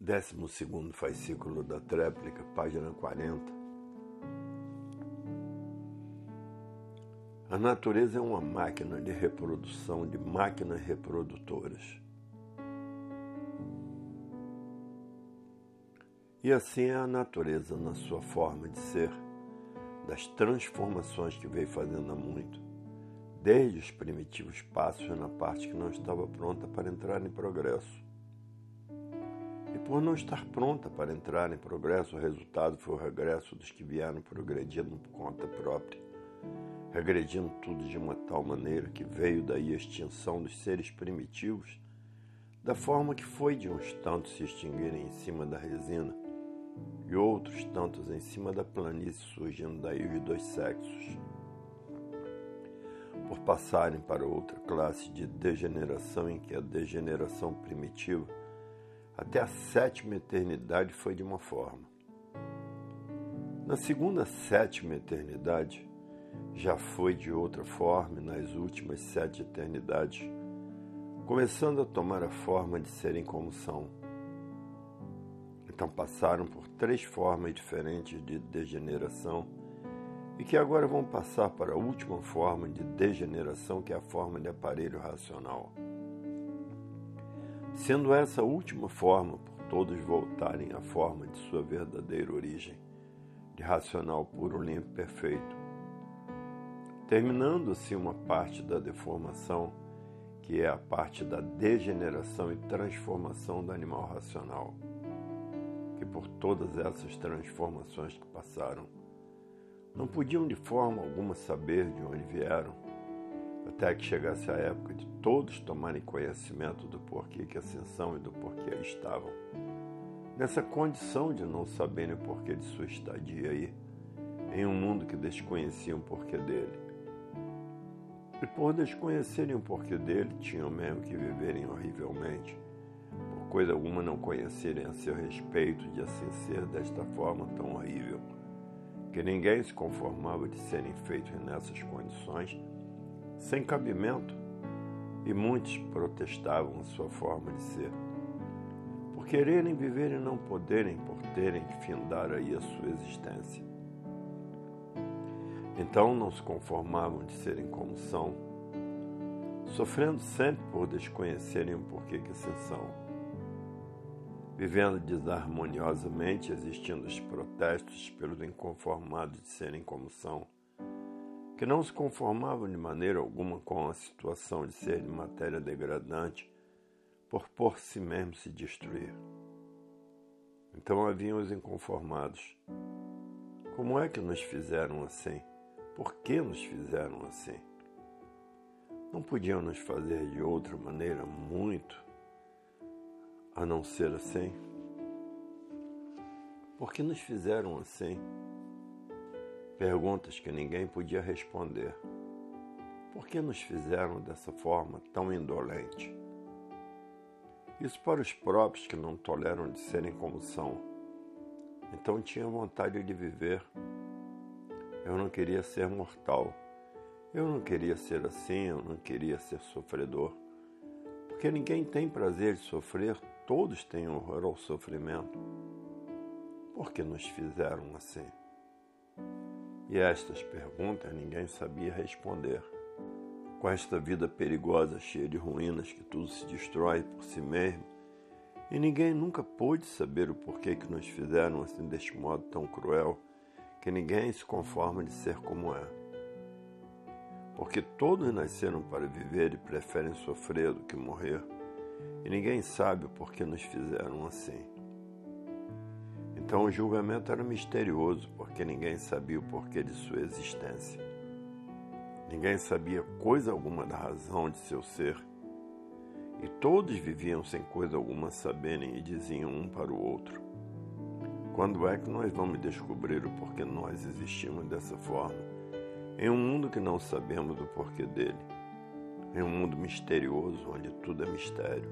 Décimo segundo fascículo da tréplica, página 40. A natureza é uma máquina de reprodução de máquinas reprodutoras. E assim é a natureza na sua forma de ser, das transformações que veio fazendo há muito, desde os primitivos passos na parte que não estava pronta para entrar em progresso por não estar pronta para entrar em progresso, o resultado foi o regresso dos que vieram progredindo por conta própria, regredindo tudo de uma tal maneira que veio daí a extinção dos seres primitivos, da forma que foi de uns tantos se extinguirem em cima da resina e outros tantos em cima da planície, surgindo daí os dois sexos, por passarem para outra classe de degeneração em que a degeneração primitiva até a sétima eternidade foi de uma forma. Na segunda sétima eternidade, já foi de outra forma, nas últimas sete eternidades, começando a tomar a forma de serem como são. Então passaram por três formas diferentes de degeneração e que agora vão passar para a última forma de degeneração, que é a forma de aparelho racional sendo essa última forma por todos voltarem à forma de sua verdadeira origem, de racional puro, limpo, perfeito. Terminando-se uma parte da deformação, que é a parte da degeneração e transformação do animal racional, que por todas essas transformações que passaram, não podiam de forma alguma saber de onde vieram, até que chegasse a época de todos tomarem conhecimento do porquê que ascensão e do porquê aí estavam. Nessa condição de não saberem o porquê de sua estadia aí, em um mundo que desconheciam o porquê dele. E por desconhecerem o porquê dele, tinham mesmo que viverem horrivelmente, por coisa alguma não conhecerem a seu respeito de assim ser desta forma tão horrível, que ninguém se conformava de serem feitos nessas condições sem cabimento, e muitos protestavam sua forma de ser. Por quererem viver e não poderem, por terem que findar aí a sua existência. Então não se conformavam de serem como são, sofrendo sempre por desconhecerem o porquê que assim são. Vivendo desarmoniosamente, existindo os protestos pelos inconformados de serem como são que não se conformavam de maneira alguma com a situação de ser de matéria degradante por por si mesmo se destruir. Então haviam os inconformados. Como é que nos fizeram assim? Por que nos fizeram assim? Não podiam nos fazer de outra maneira muito a não ser assim? Por que nos fizeram assim? Perguntas que ninguém podia responder. Por que nos fizeram dessa forma tão indolente? Isso para os próprios que não toleram de serem como são. Então tinha vontade de viver. Eu não queria ser mortal. Eu não queria ser assim, eu não queria ser sofredor. Porque ninguém tem prazer de sofrer, todos têm horror ao sofrimento. Por que nos fizeram assim? E estas perguntas ninguém sabia responder. Com esta vida perigosa, cheia de ruínas, que tudo se destrói por si mesmo, e ninguém nunca pôde saber o porquê que nos fizeram assim deste modo tão cruel, que ninguém se conforma de ser como é. Porque todos nasceram para viver e preferem sofrer do que morrer, e ninguém sabe o porquê nos fizeram assim. Então o julgamento era misterioso, porque ninguém sabia o porquê de sua existência. Ninguém sabia coisa alguma da razão de seu ser. E todos viviam sem coisa alguma saberem e diziam um para o outro: Quando é que nós vamos descobrir o porquê nós existimos dessa forma? Em um mundo que não sabemos o porquê dele. Em um mundo misterioso onde tudo é mistério.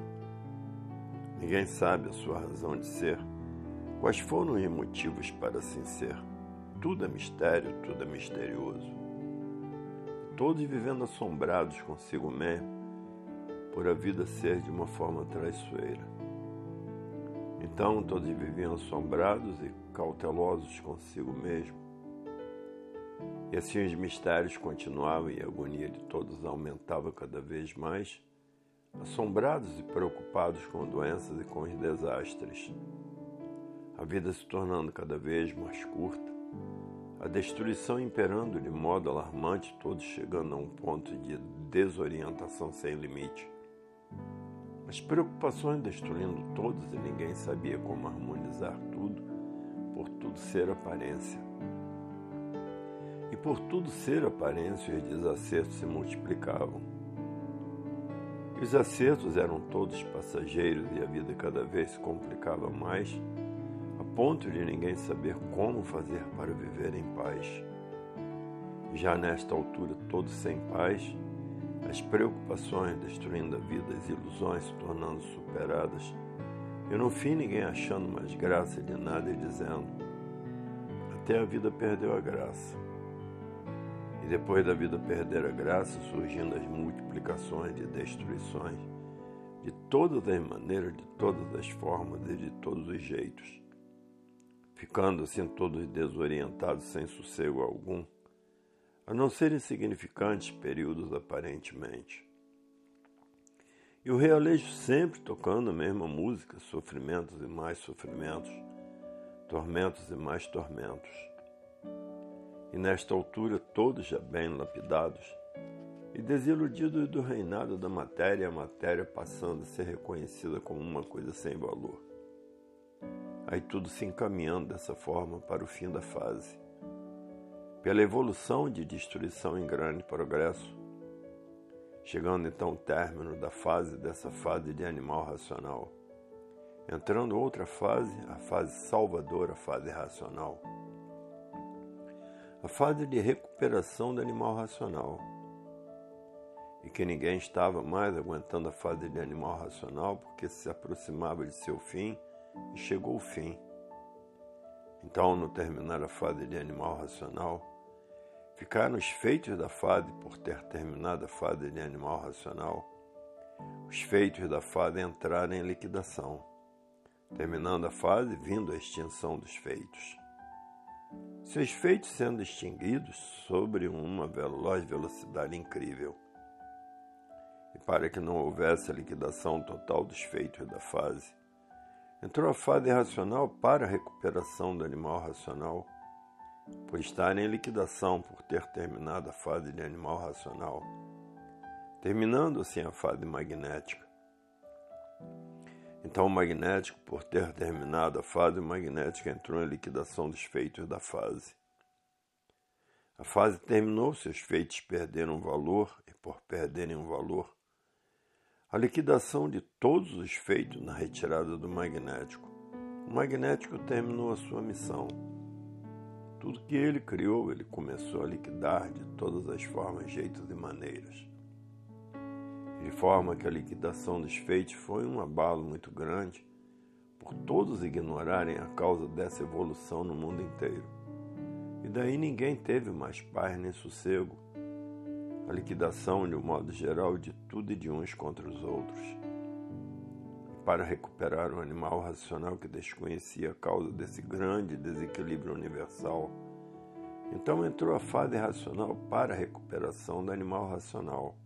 Ninguém sabe a sua razão de ser Quais foram os motivos para assim ser? Tudo é mistério, tudo é misterioso. Todos vivendo assombrados consigo mesmo por a vida ser de uma forma traiçoeira. Então todos viviam assombrados e cautelosos consigo mesmo. E assim os mistérios continuavam e a agonia de todos aumentava cada vez mais, assombrados e preocupados com doenças e com os desastres. A vida se tornando cada vez mais curta, a destruição imperando de modo alarmante, todos chegando a um ponto de desorientação sem limite. As preocupações destruindo todos e ninguém sabia como harmonizar tudo, por tudo ser aparência. E por tudo ser aparência, os desacertos se multiplicavam. Os acertos eram todos passageiros e a vida cada vez se complicava mais, ponto de ninguém saber como fazer para viver em paz. Já nesta altura, todos sem paz, as preocupações destruindo a vida, as ilusões se tornando superadas, e no fim ninguém achando mais graça de nada e dizendo: até a vida perdeu a graça. E depois da vida perder a graça, surgindo as multiplicações de destruições, de todas as maneiras, de todas as formas e de todos os jeitos, ficando assim todos desorientados, sem sossego algum a não ser insignificantes períodos aparentemente. E o realejo sempre tocando a mesma música, sofrimentos e mais sofrimentos, tormentos e mais tormentos. E nesta altura, todos já bem lapidados e desiludidos do reinado da matéria, a matéria passando a ser reconhecida como uma coisa sem valor. Aí tudo se encaminhando dessa forma para o fim da fase. Pela evolução de destruição em grande progresso, chegando então ao término da fase dessa fase de animal racional, entrando outra fase, a fase salvadora, a fase racional, a fase de recuperação do animal racional, e que ninguém estava mais aguentando a fase de animal racional porque se aproximava de seu fim e chegou o fim. Então, no terminar a fase de animal racional, Ficaram os feitos da fase por ter terminado a fase de animal racional. Os feitos da fase entraram em liquidação, terminando a fase, vindo a extinção dos feitos. Seus feitos sendo extinguidos sobre uma veloz velocidade incrível. E para que não houvesse a liquidação total dos feitos da fase, entrou a fase racional para a recuperação do animal racional por estar em liquidação por ter terminado a fase de animal racional, terminando assim a fase magnética. Então, o magnético, por ter terminado a fase magnética, entrou em liquidação dos feitos da fase. A fase terminou, seus feitos perderam valor, e por perderem um valor, a liquidação de todos os feitos na retirada do magnético. O magnético terminou a sua missão tudo que ele criou, ele começou a liquidar de todas as formas, jeitos e maneiras. De forma que a liquidação dos feitos foi um abalo muito grande, por todos ignorarem a causa dessa evolução no mundo inteiro. E daí ninguém teve mais paz nem sossego. A liquidação, de um modo geral, de tudo e de uns contra os outros para recuperar o animal racional que desconhecia a causa desse grande desequilíbrio universal. Então entrou a fase racional para a recuperação do animal racional.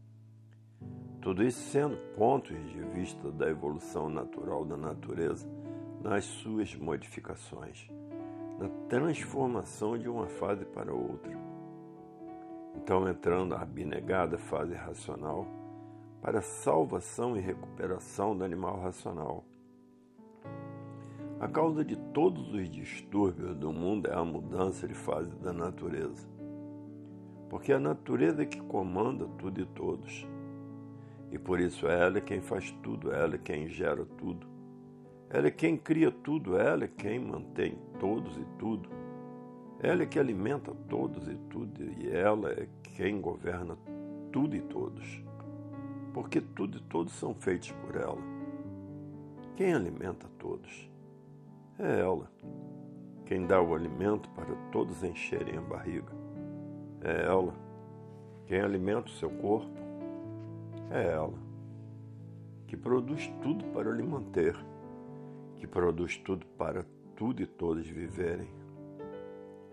Tudo isso sendo pontos de vista da evolução natural da natureza nas suas modificações, na transformação de uma fase para outra. Então, entrando a abnegada fase racional, para salvação e recuperação do animal racional. A causa de todos os distúrbios do mundo é a mudança de fase da natureza. Porque é a natureza é que comanda tudo e todos. E por isso é ela quem faz tudo, é ela quem gera tudo. Ela é quem cria tudo, ela é quem mantém todos e tudo. Ela é que alimenta todos e tudo, e ela é quem governa tudo e todos porque tudo e todos são feitos por ela. Quem alimenta todos? É ela. Quem dá o alimento para todos encherem a barriga? É ela. Quem alimenta o seu corpo? É ela. Que produz tudo para lhe manter, que produz tudo para tudo e todos viverem.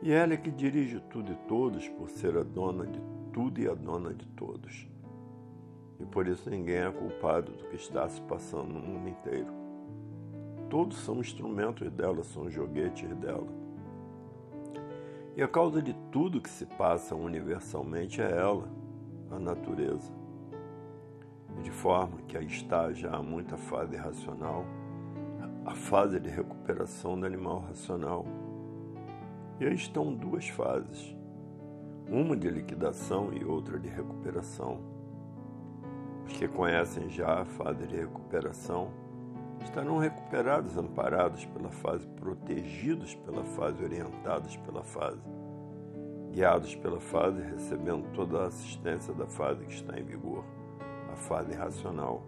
E ela é que dirige tudo e todos por ser a dona de tudo e a dona de todos. E por isso ninguém é culpado do que está se passando no mundo inteiro. Todos são instrumentos dela, são joguetes dela. E a causa de tudo que se passa universalmente é ela, a natureza. De forma que aí está já muita fase racional, a fase de recuperação do animal racional. E aí estão duas fases, uma de liquidação e outra de recuperação. Os que conhecem já a fase de recuperação estarão recuperados, amparados pela fase, protegidos pela fase, orientados pela fase, guiados pela fase, recebendo toda a assistência da fase que está em vigor, a fase racional.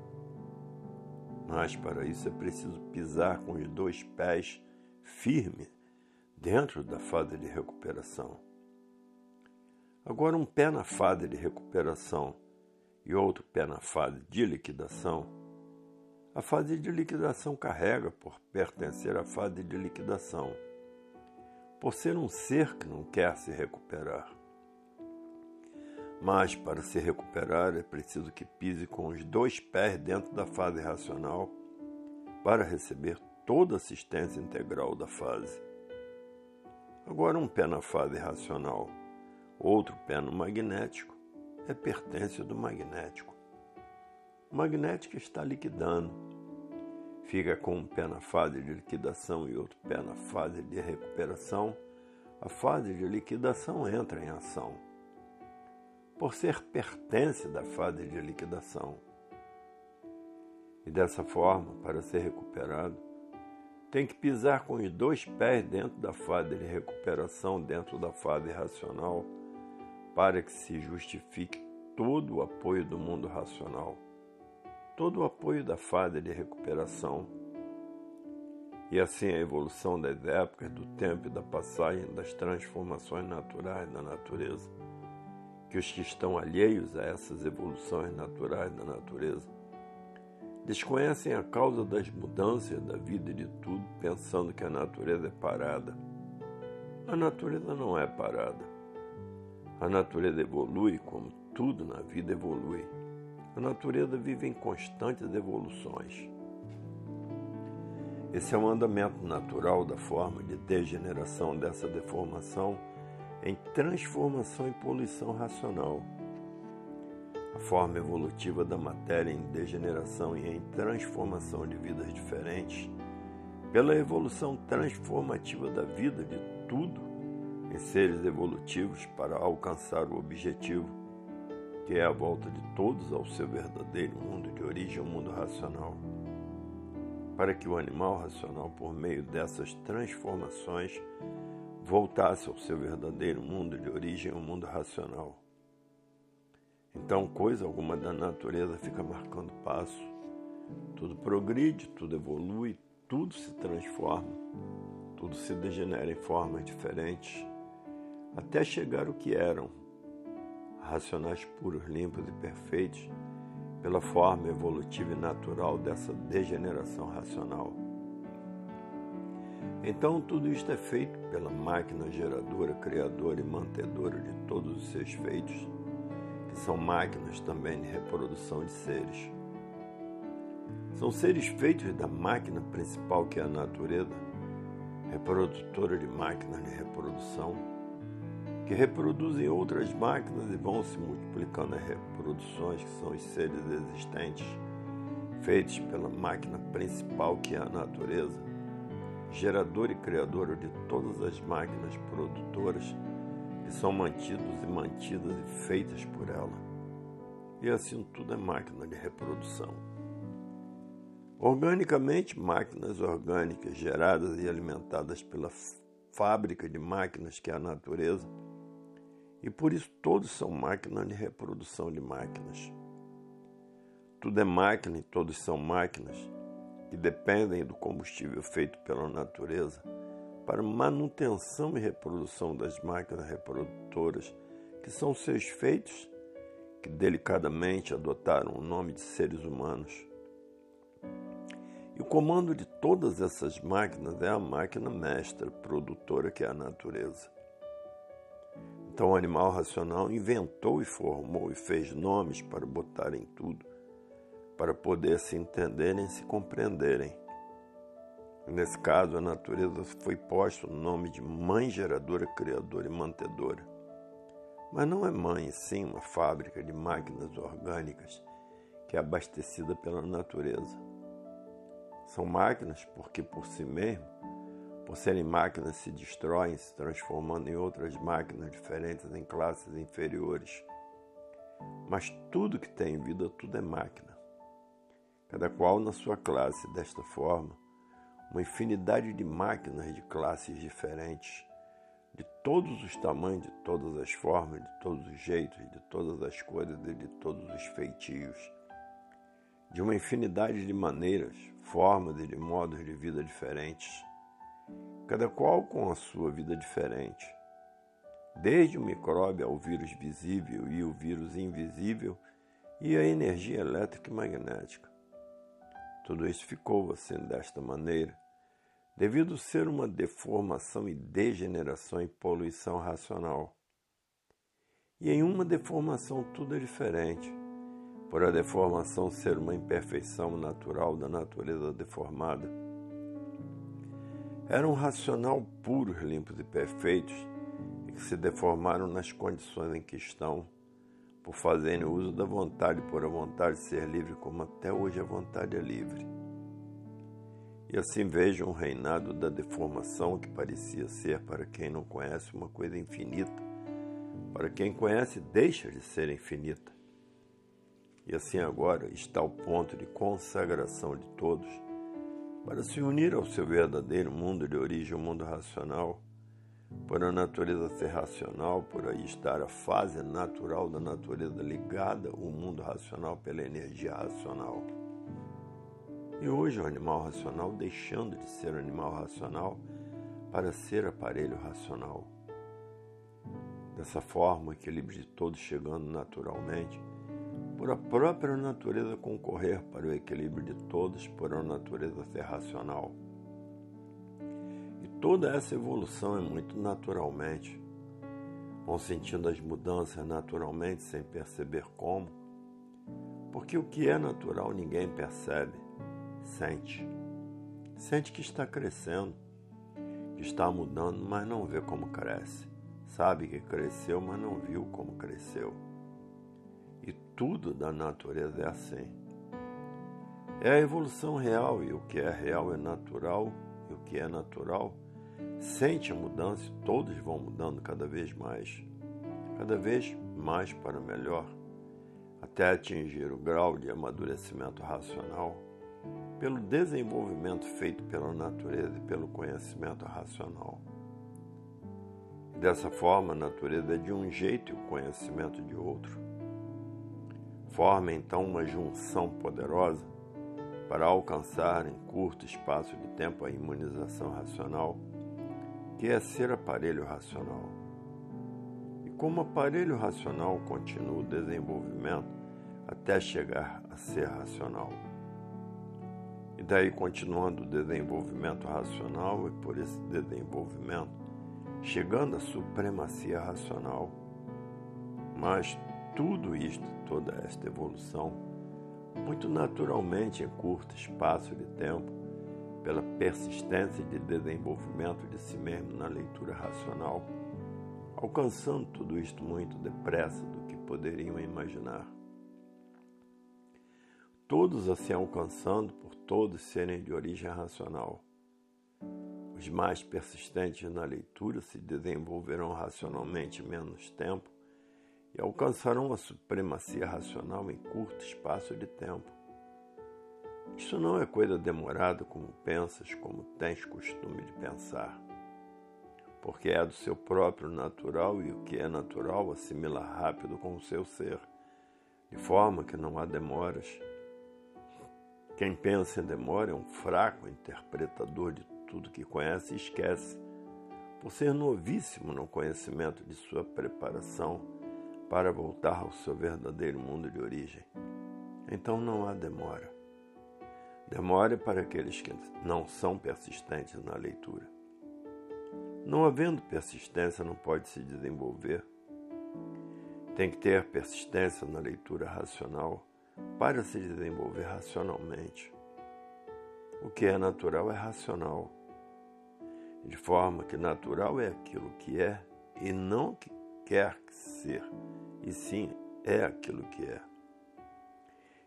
Mas para isso é preciso pisar com os dois pés firme dentro da fase de recuperação. Agora, um pé na fase de recuperação e outro pé na fase de liquidação. A fase de liquidação carrega por pertencer à fase de liquidação, por ser um ser que não quer se recuperar. Mas para se recuperar é preciso que pise com os dois pés dentro da fase racional para receber toda a assistência integral da fase. Agora, um pé na fase racional, outro pé no magnético, é pertence do magnético. O magnético está liquidando. Fica com um pé na fase de liquidação e outro pé na fase de recuperação. A fase de liquidação entra em ação por ser pertence da fase de liquidação. E dessa forma, para ser recuperado, tem que pisar com os dois pés dentro da fase de recuperação, dentro da fase racional, para que se justifique todo o apoio do mundo racional, todo o apoio da fase de recuperação. E assim a evolução das épocas, do tempo e da passagem das transformações naturais da natureza que os que estão alheios a essas evoluções naturais da natureza desconhecem a causa das mudanças da vida e de tudo, pensando que a natureza é parada. A natureza não é parada. A natureza evolui como tudo na vida evolui. A natureza vive em constantes evoluções. Esse é o um andamento natural da forma de degeneração dessa deformação em transformação e poluição racional. A forma evolutiva da matéria em degeneração e em transformação de vidas diferentes, pela evolução transformativa da vida de tudo em seres evolutivos para alcançar o objetivo, que é a volta de todos ao seu verdadeiro mundo de origem, o mundo racional. Para que o animal racional, por meio dessas transformações, voltasse ao seu verdadeiro mundo de origem, o mundo racional. Então, coisa alguma da natureza fica marcando passo. Tudo progride, tudo evolui, tudo se transforma, tudo se degenera em formas diferentes, até chegar o que eram, racionais puros, limpos e perfeitos, pela forma evolutiva e natural dessa degeneração racional. Então, tudo isto é feito pela máquina geradora, criadora e mantedora de todos os seus feitos, são máquinas também de reprodução de seres. São seres feitos da máquina principal, que é a natureza, reprodutora de máquinas de reprodução, que reproduzem outras máquinas e vão se multiplicando as reproduções, que são os seres existentes, feitos pela máquina principal, que é a natureza gerador e criador de todas as máquinas produtoras que são mantidos e mantidas e feitas por ela. E assim tudo é máquina de reprodução. Organicamente, máquinas orgânicas geradas e alimentadas pela fábrica de máquinas que é a natureza, e por isso todos são máquinas de reprodução de máquinas. Tudo é máquina e todos são máquinas que dependem do combustível feito pela natureza para manutenção e reprodução das máquinas reprodutoras, que são seus feitos que delicadamente adotaram o nome de seres humanos. E o comando de todas essas máquinas é a máquina mestra, produtora que é a natureza. Então o animal racional inventou e formou e fez nomes para botar em tudo, para poder se entenderem e se compreenderem. Nesse caso, a natureza foi posta no nome de mãe geradora, criadora e mantedora. Mas não é mãe, sim uma fábrica de máquinas orgânicas que é abastecida pela natureza. São máquinas porque, por si mesmo, por serem máquinas, se destroem, se transformando em outras máquinas diferentes em classes inferiores. Mas tudo que tem vida, tudo é máquina. Cada qual na sua classe, desta forma, uma infinidade de máquinas de classes diferentes, de todos os tamanhos, de todas as formas, de todos os jeitos, de todas as cores e de todos os feitios, de uma infinidade de maneiras, formas e de modos de vida diferentes cada qual com a sua vida diferente. Desde o micróbio ao vírus visível e o vírus invisível e a energia elétrica e magnética. Tudo isso ficou assim desta maneira, devido ser uma deformação e degeneração e poluição racional. E em uma deformação tudo é diferente, por a deformação ser uma imperfeição natural da natureza deformada eram um racional puros, limpos e perfeitos que se deformaram nas condições em que estão, por fazerem uso da vontade por a vontade ser livre, como até hoje a vontade é livre. E assim vejam um reinado da deformação que parecia ser para quem não conhece uma coisa infinita, para quem conhece deixa de ser infinita. E assim agora está o ponto de consagração de todos para se unir ao seu verdadeiro mundo de origem, o mundo racional, por a natureza ser racional, por aí estar a fase natural da natureza ligada ao mundo racional pela energia racional. E hoje o animal racional deixando de ser animal racional para ser aparelho racional. Dessa forma, o equilíbrio de todos chegando naturalmente por a própria natureza concorrer para o equilíbrio de todos, por a natureza ser racional. E toda essa evolução é muito naturalmente. Vão sentindo as mudanças naturalmente, sem perceber como. Porque o que é natural ninguém percebe, sente. Sente que está crescendo, que está mudando, mas não vê como cresce. Sabe que cresceu, mas não viu como cresceu tudo da natureza é assim. É a evolução real e o que é real é natural e o que é natural sente a mudança e todos vão mudando cada vez mais, cada vez mais para melhor, até atingir o grau de amadurecimento racional pelo desenvolvimento feito pela natureza e pelo conhecimento racional. Dessa forma, a natureza é de um jeito e o conhecimento de outro Forma então uma junção poderosa para alcançar em curto espaço de tempo a imunização racional, que é ser aparelho racional. E como aparelho racional continua o desenvolvimento até chegar a ser racional. E daí, continuando o desenvolvimento racional, e por esse desenvolvimento, chegando à supremacia racional. Mas tudo isto, toda esta evolução, muito naturalmente em curto espaço de tempo, pela persistência de desenvolvimento de si mesmo na leitura racional, alcançando tudo isto muito depressa do que poderiam imaginar. Todos assim alcançando por todos serem de origem racional. Os mais persistentes na leitura se desenvolverão racionalmente menos tempo e alcançarão a supremacia racional em curto espaço de tempo. Isso não é coisa demorada como pensas, como tens costume de pensar, porque é do seu próprio natural e o que é natural assimila rápido com o seu ser, de forma que não há demoras. Quem pensa em demora é um fraco interpretador de tudo que conhece e esquece, por ser novíssimo no conhecimento de sua preparação para voltar ao seu verdadeiro mundo de origem. Então não há demora. Demore para aqueles que não são persistentes na leitura. Não havendo persistência, não pode se desenvolver. Tem que ter persistência na leitura racional para se desenvolver racionalmente. O que é natural é racional, de forma que natural é aquilo que é e não que quer ser, e sim é aquilo que é.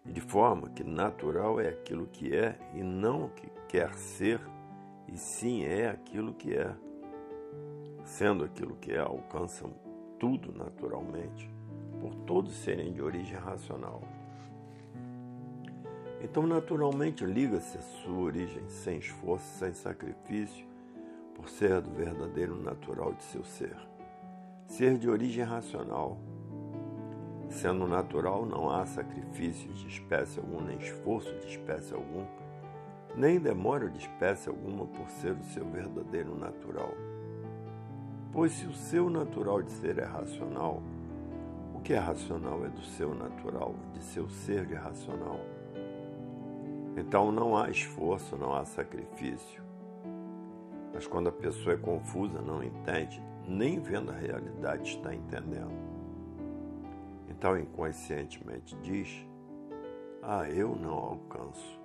E de forma que natural é aquilo que é e não que quer ser, e sim é aquilo que é. Sendo aquilo que é, alcançam tudo naturalmente, por todos serem de origem racional. Então, naturalmente, liga-se a sua origem sem esforço, sem sacrifício, por ser do verdadeiro natural de seu ser. Ser de origem racional. Sendo natural, não há sacrifícios de espécie alguma, nem esforço de espécie algum, nem demora de espécie alguma por ser o seu verdadeiro natural. Pois se o seu natural de ser é racional, o que é racional é do seu natural, de seu ser de racional. Então não há esforço, não há sacrifício. Mas quando a pessoa é confusa, não entende, nem vendo a realidade está entendendo. Então inconscientemente diz: Ah, eu não alcanço.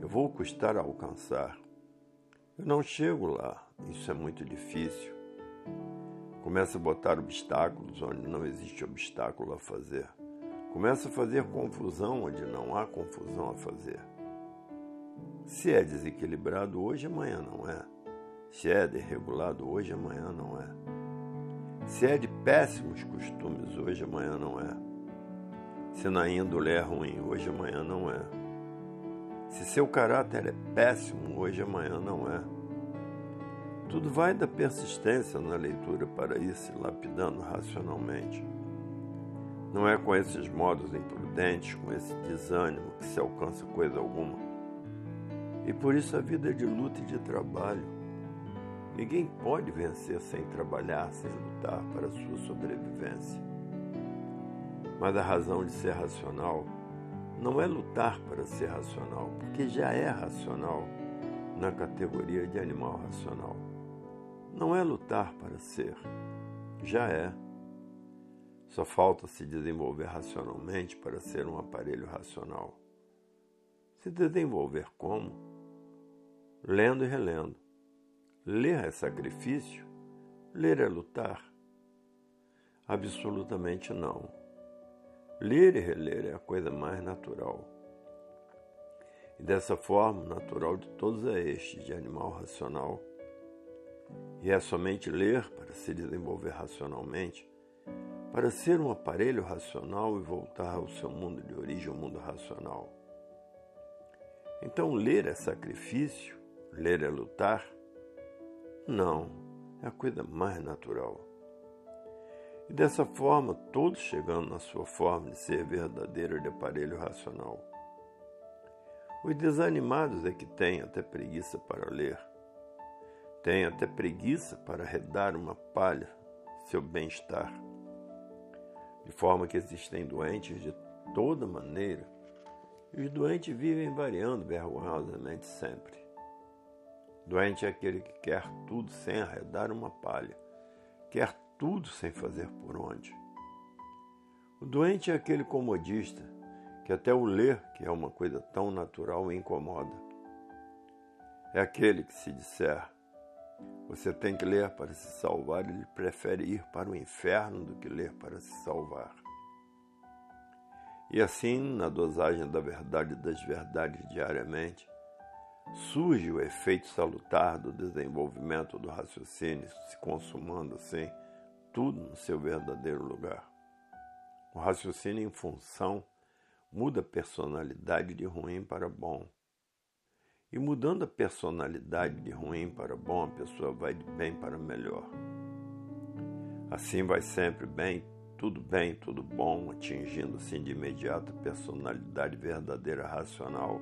Eu vou custar a alcançar. Eu não chego lá. Isso é muito difícil. Começa a botar obstáculos onde não existe obstáculo a fazer. Começa a fazer confusão onde não há confusão a fazer. Se é desequilibrado hoje, amanhã não é. Se é desregulado hoje, amanhã não é. Se é de péssimos costumes hoje, amanhã não é. Se na índole é ruim hoje, amanhã não é. Se seu caráter é péssimo hoje, amanhã não é. Tudo vai da persistência na leitura para ir se lapidando racionalmente. Não é com esses modos imprudentes, com esse desânimo, que se alcança coisa alguma. E por isso a vida é de luta e de trabalho. Ninguém pode vencer sem trabalhar, sem lutar para a sua sobrevivência. Mas a razão de ser racional não é lutar para ser racional, porque já é racional na categoria de animal racional. Não é lutar para ser, já é. Só falta se desenvolver racionalmente para ser um aparelho racional. Se desenvolver como? Lendo e relendo. Ler é sacrifício? Ler é lutar? Absolutamente não. Ler e reler é a coisa mais natural. E dessa forma, natural de todos é este, de animal racional. E é somente ler para se desenvolver racionalmente, para ser um aparelho racional e voltar ao seu mundo de origem, o mundo racional. Então, ler é sacrifício, Ler é lutar? Não, é a coisa mais natural. E dessa forma, todos chegando na sua forma de ser verdadeiro de aparelho racional. Os desanimados é que têm até preguiça para ler, têm até preguiça para arredar uma palha seu bem-estar. De forma que existem doentes de toda maneira, e os doentes vivem variando vergonhosamente sempre. Doente é aquele que quer tudo sem arredar uma palha, quer tudo sem fazer por onde. O doente é aquele comodista que até o ler, que é uma coisa tão natural, incomoda. É aquele que se disser você tem que ler para se salvar, ele prefere ir para o inferno do que ler para se salvar. E assim, na dosagem da verdade das verdades diariamente, surge o efeito salutar do desenvolvimento do raciocínio, se consumando assim, tudo no seu verdadeiro lugar. O raciocínio em função muda a personalidade de ruim para bom. E mudando a personalidade de ruim para bom, a pessoa vai de bem para melhor. Assim vai sempre bem, tudo bem, tudo bom, atingindo assim de imediato a personalidade verdadeira racional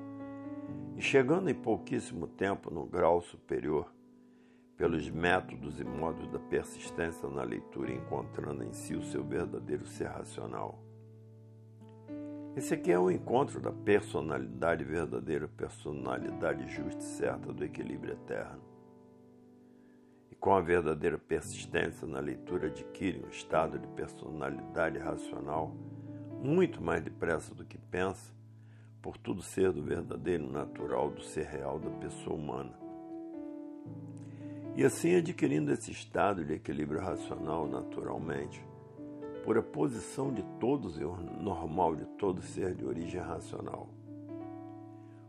e chegando em pouquíssimo tempo no grau superior, pelos métodos e modos da persistência na leitura, encontrando em si o seu verdadeiro ser racional. Esse aqui é o encontro da personalidade verdadeira, personalidade justa e certa do equilíbrio eterno. E com a verdadeira persistência na leitura adquire um estado de personalidade racional muito mais depressa do que pensa, por tudo ser do verdadeiro natural, do ser real da pessoa humana. E assim adquirindo esse estado de equilíbrio racional naturalmente, por a posição de todos e o normal de todo ser de origem racional.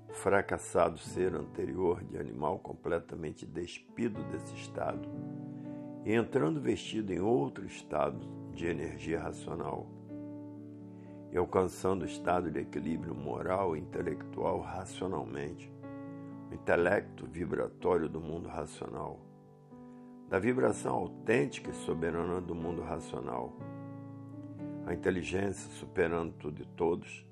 O fracassado ser anterior de animal completamente despido desse estado e entrando vestido em outro estado de energia racional e alcançando o estado de equilíbrio moral e intelectual racionalmente, o intelecto vibratório do mundo racional, da vibração autêntica e soberana do mundo racional. A inteligência superando tudo e todos,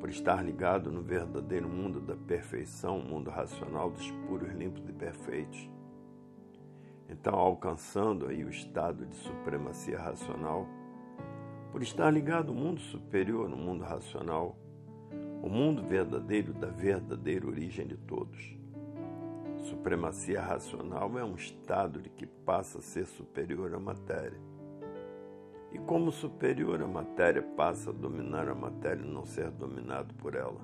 por estar ligado no verdadeiro mundo da perfeição, o mundo racional dos puros, limpos e perfeitos. Então, alcançando aí o estado de supremacia racional, por estar ligado ao mundo superior, no mundo racional, o mundo verdadeiro da verdadeira origem de todos. Supremacia racional é um estado de que passa a ser superior à matéria e como superior a matéria passa a dominar a matéria e não ser dominado por ela.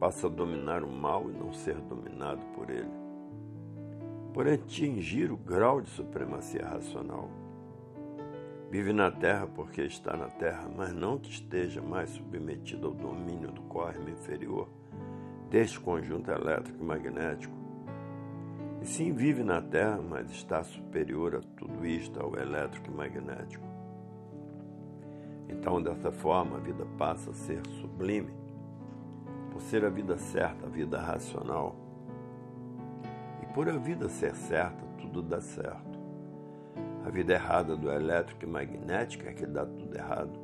Passa a dominar o mal e não ser dominado por ele. Por atingir o grau de supremacia racional. Vive na terra porque está na terra, mas não que esteja mais submetido ao domínio do cosmo inferior deste conjunto elétrico e magnético e sim vive na Terra, mas está superior a tudo isto, ao elétrico e magnético. Então, dessa forma, a vida passa a ser sublime, por ser a vida certa, a vida racional. E por a vida ser certa, tudo dá certo. A vida errada do elétrico e magnético é que dá tudo errado.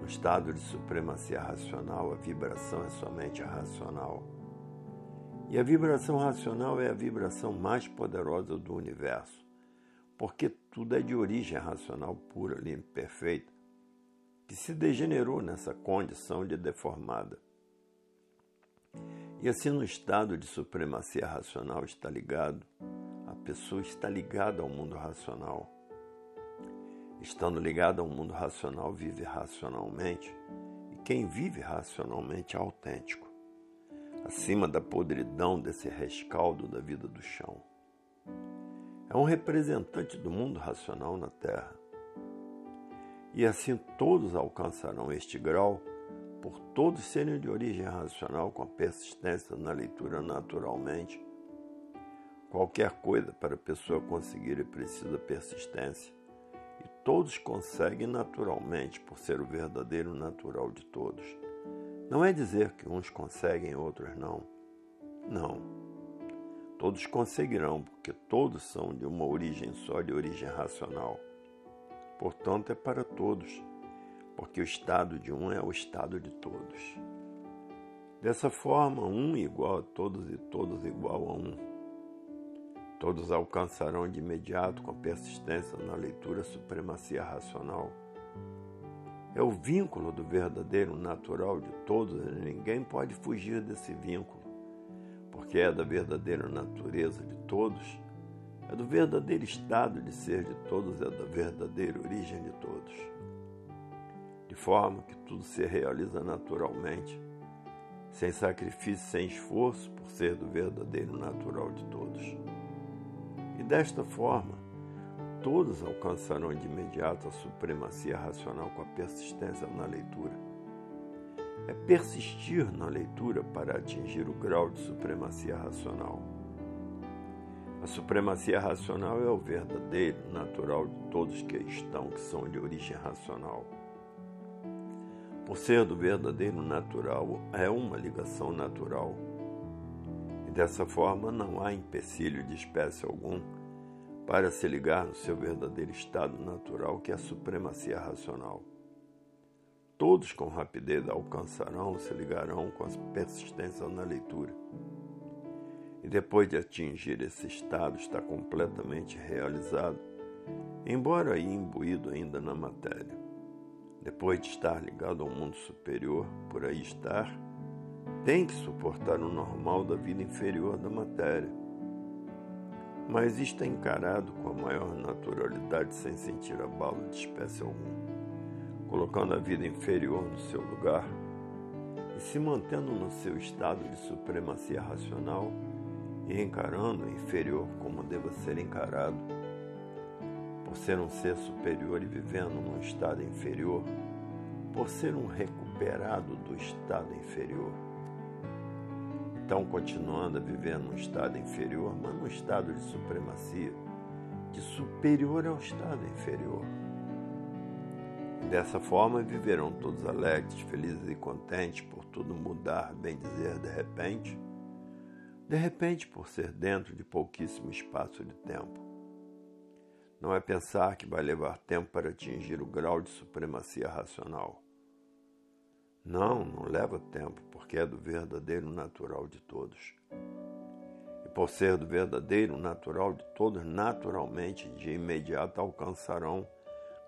No estado de supremacia racional, a vibração é somente racional. E a vibração racional é a vibração mais poderosa do universo, porque tudo é de origem racional pura, limpa, perfeita, que se degenerou nessa condição de deformada. E assim, no estado de supremacia racional, está ligado, a pessoa está ligada ao mundo racional. Estando ligada ao mundo racional, vive racionalmente, e quem vive racionalmente é autêntico acima da podridão desse rescaldo da vida do chão. É um representante do mundo racional na Terra. E assim todos alcançarão este grau, por todos serem de origem racional, com a persistência na leitura naturalmente. Qualquer coisa para a pessoa conseguir é precisa persistência. E todos conseguem naturalmente, por ser o verdadeiro natural de todos. Não é dizer que uns conseguem e outros não. Não. Todos conseguirão, porque todos são de uma origem só, de origem racional. Portanto, é para todos, porque o estado de um é o estado de todos. Dessa forma, um igual a todos e todos igual a um. Todos alcançarão de imediato, com persistência na leitura, a supremacia racional é o vínculo do verdadeiro natural de todos e ninguém pode fugir desse vínculo, porque é da verdadeira natureza de todos, é do verdadeiro estado de ser de todos, é da verdadeira origem de todos. De forma que tudo se realiza naturalmente, sem sacrifício, sem esforço, por ser do verdadeiro natural de todos. Desta forma, todos alcançarão de imediato a supremacia racional com a persistência na leitura. É persistir na leitura para atingir o grau de supremacia racional. A supremacia racional é o verdadeiro, natural de todos que estão, que são de origem racional. Por ser do verdadeiro natural, é uma ligação natural. Dessa forma não há empecilho de espécie algum para se ligar no seu verdadeiro estado natural, que é a supremacia racional. Todos com rapidez alcançarão, se ligarão com a persistência na leitura. E depois de atingir esse estado, está completamente realizado, embora imbuído ainda na matéria. depois de estar ligado ao mundo superior, por aí estar, tem que suportar o normal da vida inferior da matéria. Mas isto é encarado com a maior naturalidade sem sentir abalo de espécie alguma, colocando a vida inferior no seu lugar e se mantendo no seu estado de supremacia racional e encarando o inferior como deva ser encarado. Por ser um ser superior e vivendo num estado inferior, por ser um recuperado do estado inferior. Então, continuando a viver num estado inferior, mas num estado de supremacia, de superior ao estado inferior. Dessa forma viverão todos alegres, felizes e contentes por tudo mudar, bem dizer, de repente de repente, por ser dentro de pouquíssimo espaço de tempo. Não é pensar que vai levar tempo para atingir o grau de supremacia racional. Não, não leva tempo, porque é do verdadeiro natural de todos. E por ser do verdadeiro natural de todos, naturalmente, de imediato alcançarão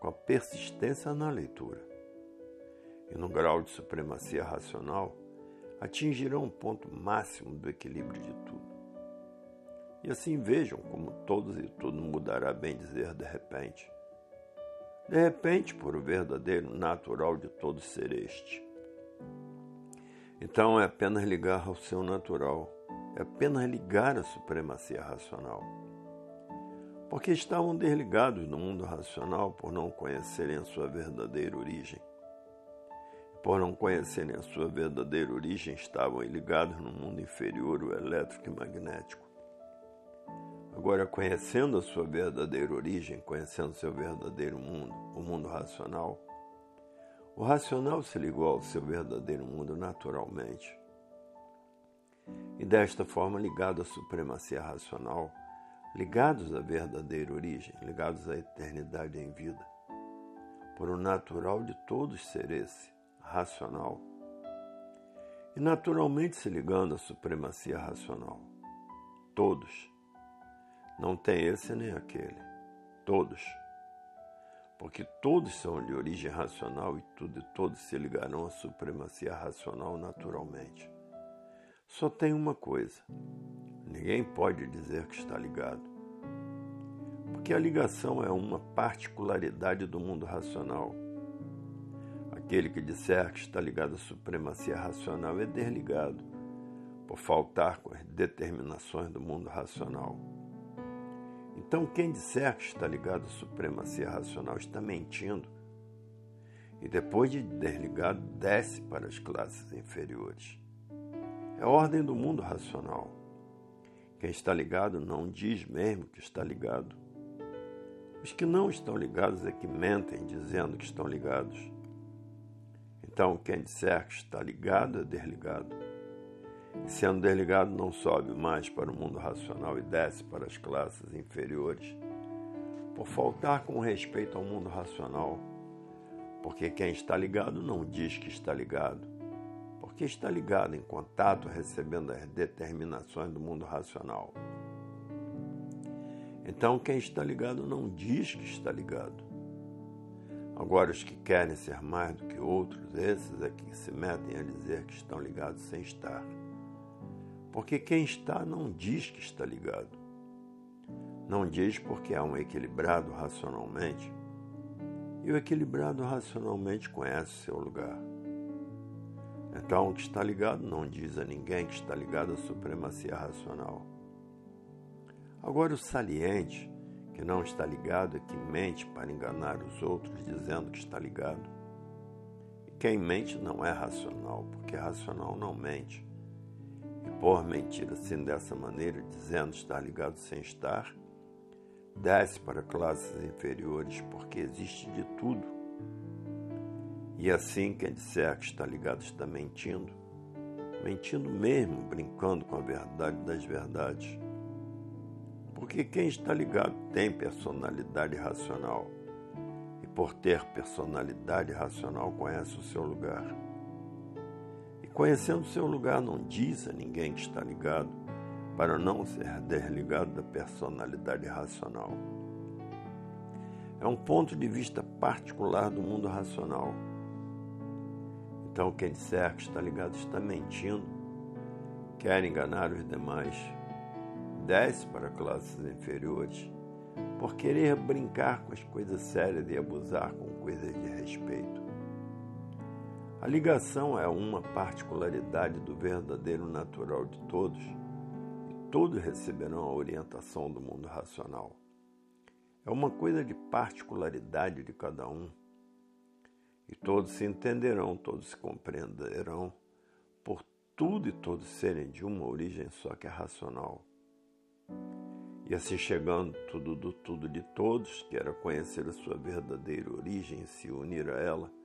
com a persistência na leitura. E no grau de supremacia racional, atingirão o ponto máximo do equilíbrio de tudo. E assim vejam como todos e tudo mudará, bem dizer, de repente. De repente, por o verdadeiro natural de todo ser este. Então é apenas ligar ao seu natural, é apenas ligar à supremacia racional. Porque estavam desligados do mundo racional por não conhecerem a sua verdadeira origem por não conhecerem a sua verdadeira origem, estavam ligados no mundo inferior, o elétrico e magnético. Agora, conhecendo a sua verdadeira origem, conhecendo seu verdadeiro mundo, o mundo racional, o racional se ligou ao seu verdadeiro mundo naturalmente. E desta forma, ligado à supremacia racional, ligados à verdadeira origem, ligados à eternidade em vida, por o natural de todos ser esse, racional e naturalmente se ligando à supremacia racional. Todos. Não tem esse nem aquele. Todos. Porque todos são de origem racional e tudo e todos se ligarão à supremacia racional naturalmente. Só tem uma coisa: ninguém pode dizer que está ligado. Porque a ligação é uma particularidade do mundo racional Aquele que disser que está ligado à supremacia racional é desligado, por faltar com as determinações do mundo racional. Então, quem disser que está ligado à supremacia racional está mentindo. E depois de desligado, desce para as classes inferiores. É a ordem do mundo racional. Quem está ligado não diz mesmo que está ligado. Os que não estão ligados é que mentem dizendo que estão ligados. Então, quem disser que está ligado é desligado. Sendo desligado, não sobe mais para o mundo racional e desce para as classes inferiores, por faltar com respeito ao mundo racional. Porque quem está ligado não diz que está ligado, porque está ligado em contato, recebendo as determinações do mundo racional. Então, quem está ligado não diz que está ligado Agora, os que querem ser mais do que outros, esses é que se metem a dizer que estão ligados sem estar. Porque quem está não diz que está ligado. Não diz porque é um equilibrado racionalmente. E o equilibrado racionalmente conhece seu lugar. Então, o que está ligado não diz a ninguém que está ligado à supremacia racional. Agora, o saliente que não está ligado é que mente para enganar os outros dizendo que está ligado. E quem mente não é racional, porque racional não mente. E por mentir assim dessa maneira, dizendo estar ligado sem estar, desce para classes inferiores, porque existe de tudo. E assim quem disser que está ligado está mentindo, mentindo mesmo, brincando com a verdade das verdades. Porque quem está ligado tem personalidade racional. E por ter personalidade racional, conhece o seu lugar. Conhecendo seu lugar, não diz a ninguém que está ligado, para não ser desligado da personalidade racional. É um ponto de vista particular do mundo racional Então quem disser que está ligado está mentindo, quer enganar os demais, desce para classes inferiores por querer brincar com as coisas sérias e abusar com coisas de respeito. A ligação é uma particularidade do verdadeiro natural de todos, e todos receberão a orientação do mundo racional. É uma coisa de particularidade de cada um. E todos se entenderão, todos se compreenderão, por tudo e todos serem de uma origem só que é racional. E assim chegando tudo do tudo de todos, que era conhecer a sua verdadeira origem e se unir a ela,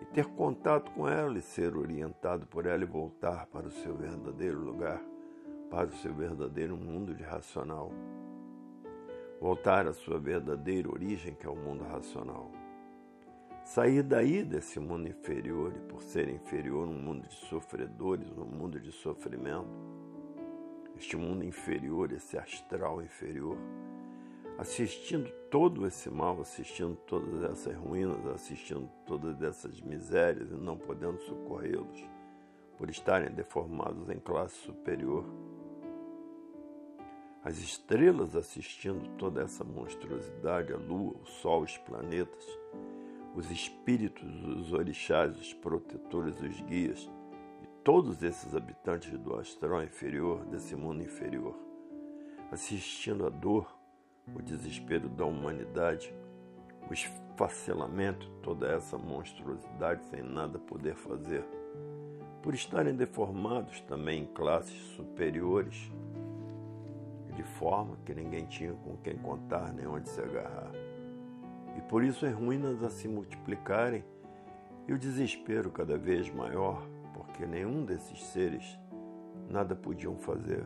e ter contato com ela e ser orientado por ela e voltar para o seu verdadeiro lugar, para o seu verdadeiro mundo de racional. Voltar à sua verdadeira origem, que é o mundo racional. Sair daí desse mundo inferior e, por ser inferior, um mundo de sofredores, um mundo de sofrimento, este mundo inferior, esse astral inferior, assistindo todo esse mal, assistindo todas essas ruínas, assistindo todas essas misérias e não podendo socorrê-los por estarem deformados em classe superior. As estrelas assistindo toda essa monstruosidade, a lua, o sol, os planetas, os espíritos, os orixás, os protetores, os guias, todos esses habitantes do astral inferior, desse mundo inferior, assistindo a dor, o desespero da humanidade, o esfacelamento, toda essa monstruosidade sem nada poder fazer, por estarem deformados também em classes superiores, de forma que ninguém tinha com quem contar nem onde se agarrar. E por isso as ruínas a se multiplicarem e o desespero cada vez maior porque nenhum desses seres nada podiam fazer.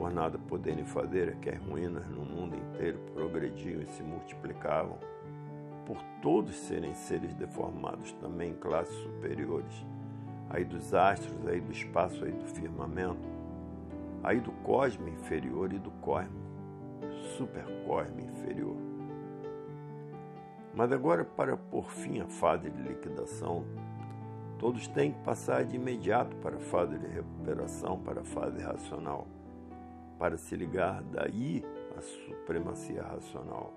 Por nada poderem fazer é que as ruínas no mundo inteiro progrediam e se multiplicavam, por todos serem seres deformados também em classes superiores, aí dos astros, aí do espaço, aí do firmamento, aí do cosmo inferior e do cosmo, supercosmo inferior. Mas agora, para por fim a fase de liquidação Todos têm que passar de imediato para a fase de recuperação, para a fase racional, para se ligar daí à supremacia racional.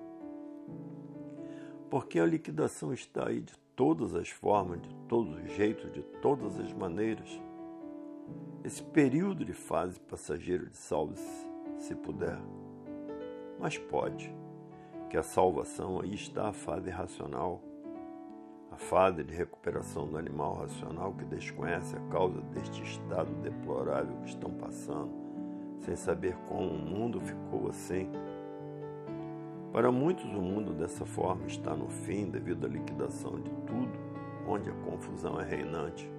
Porque a liquidação está aí de todas as formas, de todos os jeitos, de todas as maneiras. Esse período de fase passageira de salve-se, se puder. Mas pode, que a salvação aí está a fase racional a fase de recuperação do animal racional que desconhece a causa deste estado deplorável que estão passando, sem saber como o mundo ficou assim. Para muitos, o mundo dessa forma está no fim devido à liquidação de tudo, onde a confusão é reinante.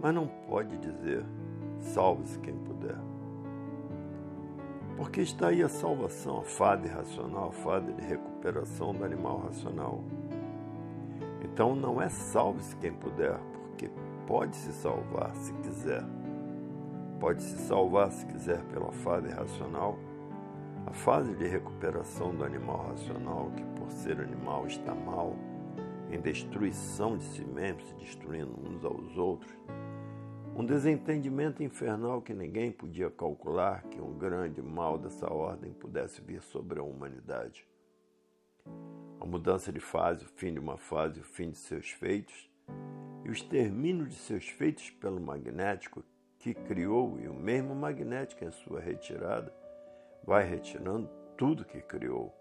Mas não pode dizer: salve-se quem puder. Porque está aí a salvação, a fase racional, a fase de recuperação do animal racional então não é salve-se quem puder, porque pode se salvar se quiser. Pode se salvar se quiser pela fase racional, a fase de recuperação do animal racional, que por ser animal está mal, em destruição de si mesmo, se destruindo uns aos outros. Um desentendimento infernal que ninguém podia calcular que um grande mal dessa ordem pudesse vir sobre a humanidade a mudança de fase, o fim de uma fase, o fim de seus feitos, e o extermínio de seus feitos pelo magnético que criou, e o mesmo magnético em sua retirada vai retirando tudo que criou.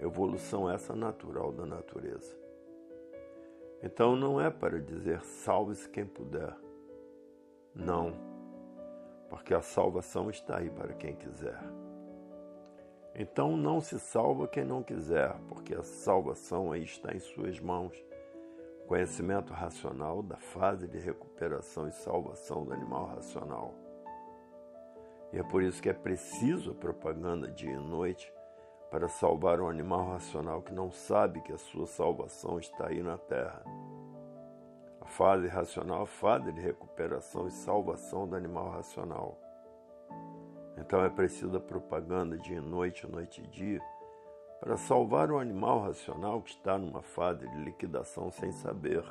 Evolução essa natural da natureza. Então não é para dizer salve-se quem puder. Não, porque a salvação está aí para quem quiser. Então não se salva quem não quiser, porque a salvação aí está em suas mãos. Conhecimento racional da fase de recuperação e salvação do animal racional. E é por isso que é preciso a propaganda dia e noite para salvar um animal racional que não sabe que a sua salvação está aí na Terra. A fase racional, a fase de recuperação e salvação do animal racional. Então é preciso a propaganda dia e noite, noite e dia, para salvar o animal racional que está numa fase de liquidação sem saber.